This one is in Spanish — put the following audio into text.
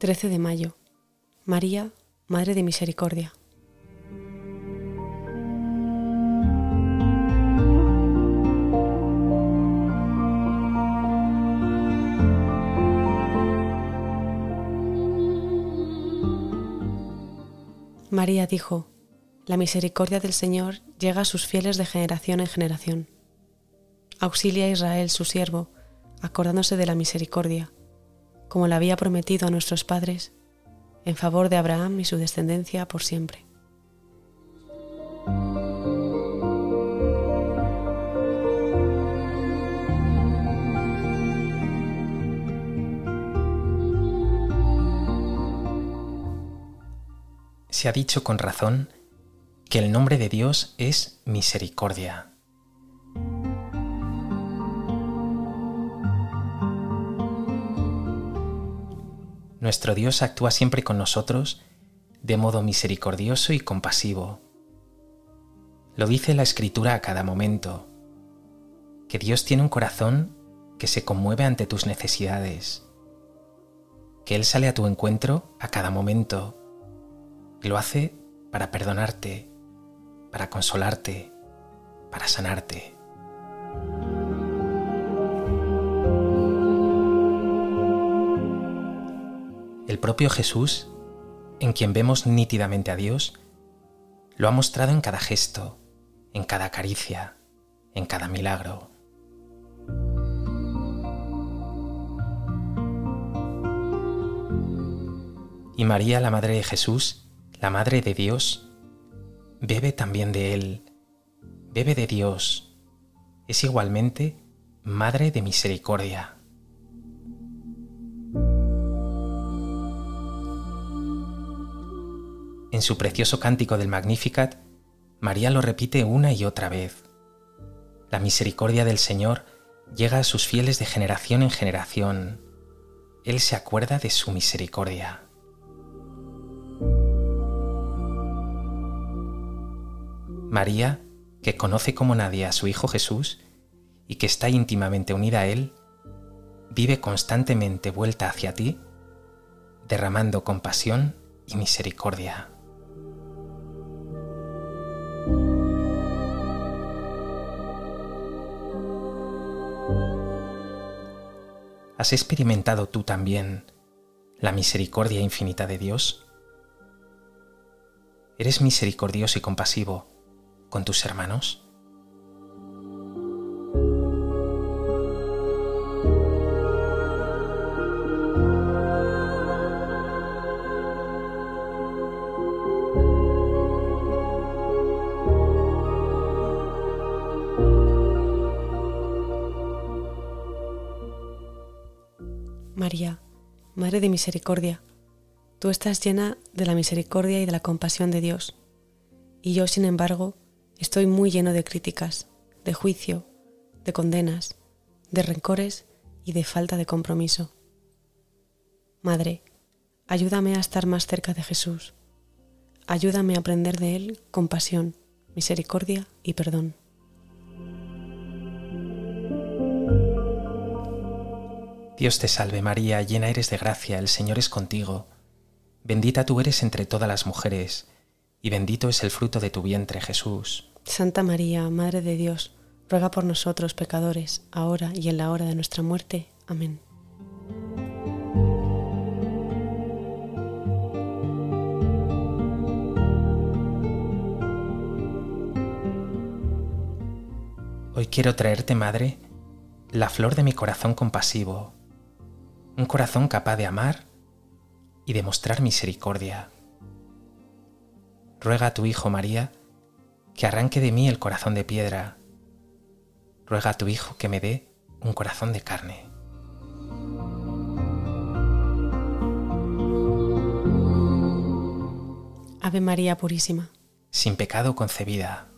13 de mayo. María, Madre de Misericordia. María dijo, La misericordia del Señor llega a sus fieles de generación en generación. Auxilia a Israel, su siervo, acordándose de la misericordia, como la había prometido a nuestros padres, en favor de Abraham y su descendencia por siempre. Se ha dicho con razón que el nombre de Dios es misericordia. Nuestro Dios actúa siempre con nosotros de modo misericordioso y compasivo. Lo dice la Escritura a cada momento, que Dios tiene un corazón que se conmueve ante tus necesidades, que Él sale a tu encuentro a cada momento y lo hace para perdonarte, para consolarte, para sanarte. El propio Jesús, en quien vemos nítidamente a Dios, lo ha mostrado en cada gesto, en cada caricia, en cada milagro. Y María, la Madre de Jesús, la Madre de Dios, bebe también de Él, bebe de Dios, es igualmente Madre de Misericordia. En su precioso cántico del Magnificat, María lo repite una y otra vez. La misericordia del Señor llega a sus fieles de generación en generación. Él se acuerda de su misericordia. María, que conoce como nadie a su Hijo Jesús y que está íntimamente unida a Él, vive constantemente vuelta hacia ti, derramando compasión y misericordia. ¿Has experimentado tú también la misericordia infinita de Dios? ¿Eres misericordioso y compasivo con tus hermanos? María, Madre de Misericordia, tú estás llena de la misericordia y de la compasión de Dios, y yo, sin embargo, estoy muy lleno de críticas, de juicio, de condenas, de rencores y de falta de compromiso. Madre, ayúdame a estar más cerca de Jesús. Ayúdame a aprender de Él compasión, misericordia y perdón. Dios te salve María, llena eres de gracia, el Señor es contigo. Bendita tú eres entre todas las mujeres, y bendito es el fruto de tu vientre Jesús. Santa María, Madre de Dios, ruega por nosotros pecadores, ahora y en la hora de nuestra muerte. Amén. Hoy quiero traerte, Madre, la flor de mi corazón compasivo, un corazón capaz de amar y de mostrar misericordia. Ruega a tu Hijo María que arranque de mí el corazón de piedra. Ruega a tu Hijo que me dé un corazón de carne. Ave María Purísima. Sin pecado concebida.